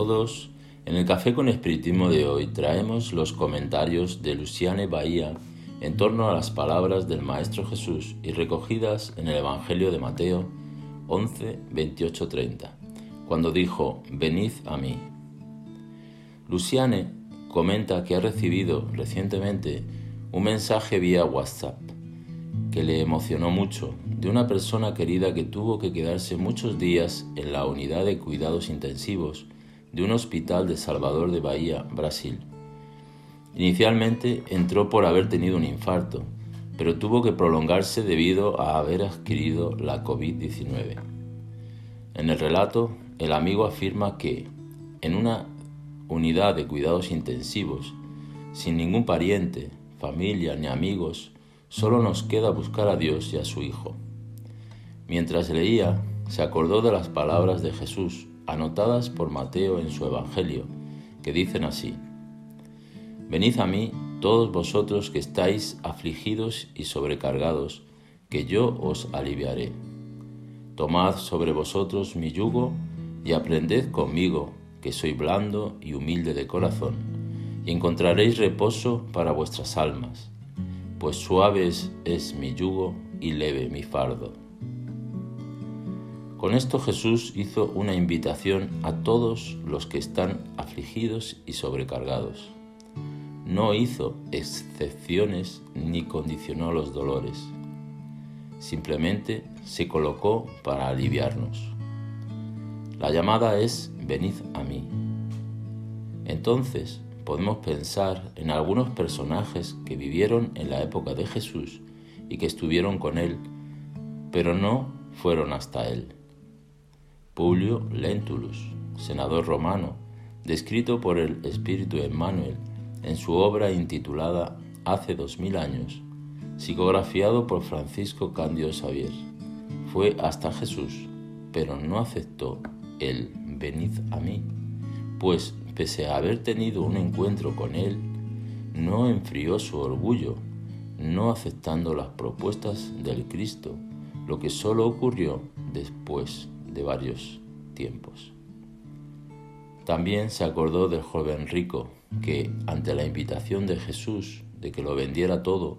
todos. En el Café con Espiritismo de hoy traemos los comentarios de Luciane Bahía en torno a las palabras del Maestro Jesús y recogidas en el Evangelio de Mateo 11, 28, 30, cuando dijo, Venid a mí. Luciane comenta que ha recibido recientemente un mensaje vía WhatsApp que le emocionó mucho de una persona querida que tuvo que quedarse muchos días en la unidad de cuidados intensivos de un hospital de Salvador de Bahía, Brasil. Inicialmente entró por haber tenido un infarto, pero tuvo que prolongarse debido a haber adquirido la COVID-19. En el relato, el amigo afirma que, en una unidad de cuidados intensivos, sin ningún pariente, familia ni amigos, solo nos queda buscar a Dios y a su Hijo. Mientras leía, se acordó de las palabras de Jesús anotadas por Mateo en su Evangelio, que dicen así, Venid a mí todos vosotros que estáis afligidos y sobrecargados, que yo os aliviaré. Tomad sobre vosotros mi yugo y aprended conmigo, que soy blando y humilde de corazón, y encontraréis reposo para vuestras almas, pues suave es, mi yugo y leve mi fardo. Con esto Jesús hizo una invitación a todos los que están afligidos y sobrecargados. No hizo excepciones ni condicionó los dolores. Simplemente se colocó para aliviarnos. La llamada es venid a mí. Entonces podemos pensar en algunos personajes que vivieron en la época de Jesús y que estuvieron con él, pero no fueron hasta él. Publio Lentulus, senador romano, descrito por el espíritu Emmanuel en su obra intitulada Hace dos mil años, psicografiado por Francisco Candio Xavier. Fue hasta Jesús, pero no aceptó el venid a mí, pues pese a haber tenido un encuentro con él, no enfrió su orgullo, no aceptando las propuestas del Cristo, lo que solo ocurrió después de varios tiempos. También se acordó del joven rico que, ante la invitación de Jesús de que lo vendiera todo,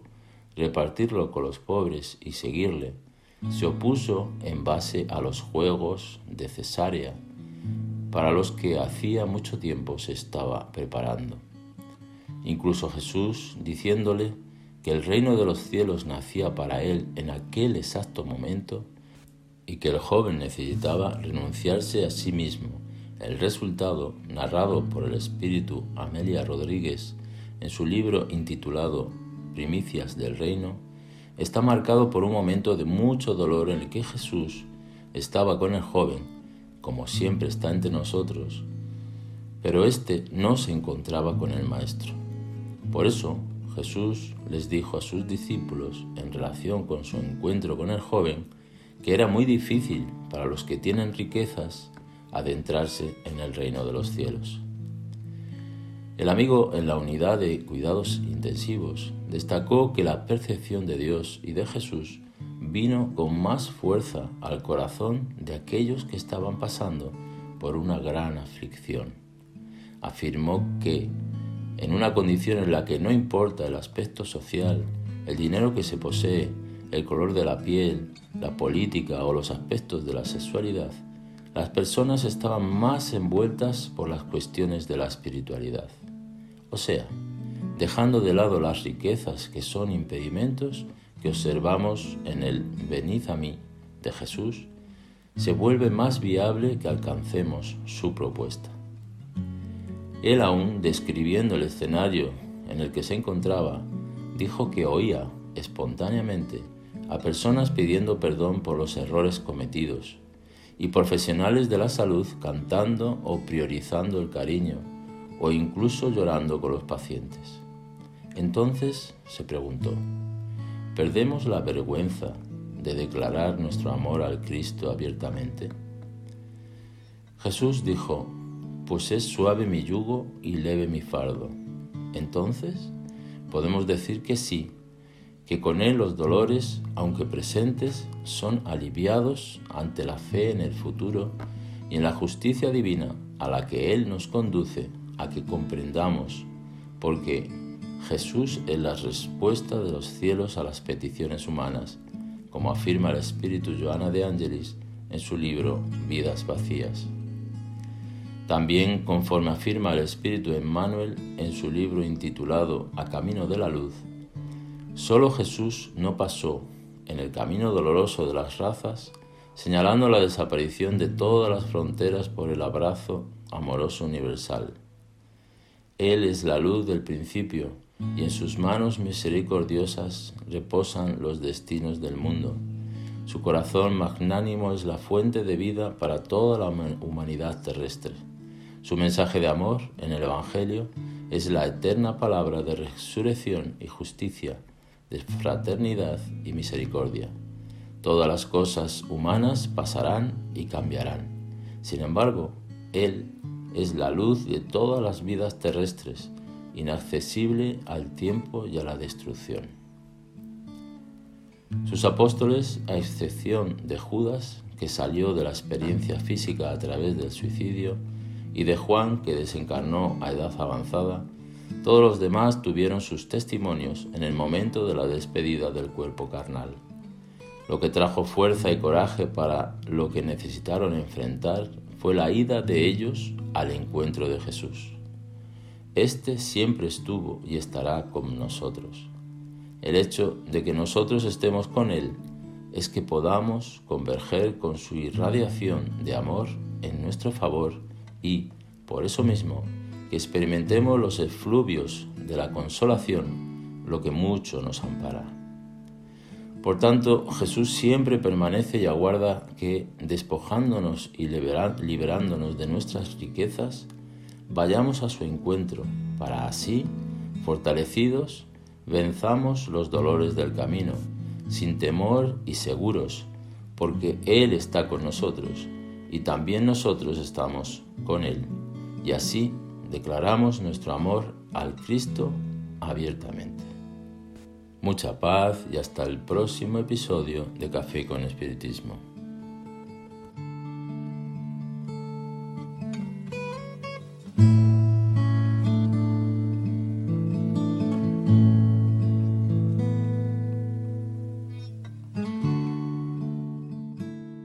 repartirlo con los pobres y seguirle, se opuso en base a los juegos de Cesarea, para los que hacía mucho tiempo se estaba preparando. Incluso Jesús, diciéndole que el reino de los cielos nacía para él en aquel exacto momento, y que el joven necesitaba renunciarse a sí mismo. El resultado, narrado por el espíritu Amelia Rodríguez en su libro intitulado Primicias del Reino, está marcado por un momento de mucho dolor en el que Jesús estaba con el joven, como siempre está entre nosotros, pero éste no se encontraba con el Maestro. Por eso Jesús les dijo a sus discípulos en relación con su encuentro con el joven, que era muy difícil para los que tienen riquezas adentrarse en el reino de los cielos. El amigo en la unidad de cuidados intensivos destacó que la percepción de Dios y de Jesús vino con más fuerza al corazón de aquellos que estaban pasando por una gran aflicción. Afirmó que, en una condición en la que no importa el aspecto social, el dinero que se posee, el color de la piel, la política o los aspectos de la sexualidad, las personas estaban más envueltas por las cuestiones de la espiritualidad. O sea, dejando de lado las riquezas que son impedimentos que observamos en el venid a mí de Jesús, se vuelve más viable que alcancemos su propuesta. Él aún, describiendo el escenario en el que se encontraba, dijo que oía espontáneamente a personas pidiendo perdón por los errores cometidos y profesionales de la salud cantando o priorizando el cariño o incluso llorando con los pacientes. Entonces se preguntó, ¿perdemos la vergüenza de declarar nuestro amor al Cristo abiertamente? Jesús dijo, pues es suave mi yugo y leve mi fardo. Entonces, podemos decir que sí, que con él los dolores, aunque presentes, son aliviados ante la fe en el futuro y en la justicia divina a la que Él nos conduce a que comprendamos, porque Jesús es la respuesta de los cielos a las peticiones humanas, como afirma el espíritu Joana de Angelis en su libro Vidas Vacías. También, conforme afirma el espíritu Emmanuel en su libro intitulado A Camino de la Luz, solo Jesús no pasó en el camino doloroso de las razas, señalando la desaparición de todas las fronteras por el abrazo amoroso universal. Él es la luz del principio y en sus manos misericordiosas reposan los destinos del mundo. Su corazón magnánimo es la fuente de vida para toda la humanidad terrestre. Su mensaje de amor en el Evangelio es la eterna palabra de resurrección y justicia, de fraternidad y misericordia. Todas las cosas humanas pasarán y cambiarán. Sin embargo, Él es la luz de todas las vidas terrestres inaccesible al tiempo y a la destrucción. Sus apóstoles, a excepción de Judas, que salió de la experiencia física a través del suicidio, y de Juan, que desencarnó a edad avanzada, todos los demás tuvieron sus testimonios en el momento de la despedida del cuerpo carnal. Lo que trajo fuerza y coraje para lo que necesitaron enfrentar fue la ida de ellos al encuentro de Jesús. Este siempre estuvo y estará con nosotros. El hecho de que nosotros estemos con Él es que podamos converger con su irradiación de amor en nuestro favor y, por eso mismo, que experimentemos los efluvios de la consolación, lo que mucho nos ampara. Por tanto, Jesús siempre permanece y aguarda que, despojándonos y liberándonos de nuestras riquezas, vayamos a su encuentro, para así, fortalecidos, venzamos los dolores del camino, sin temor y seguros, porque Él está con nosotros y también nosotros estamos con Él. Y así declaramos nuestro amor al Cristo abiertamente. Mucha paz y hasta el próximo episodio de Café con Espiritismo.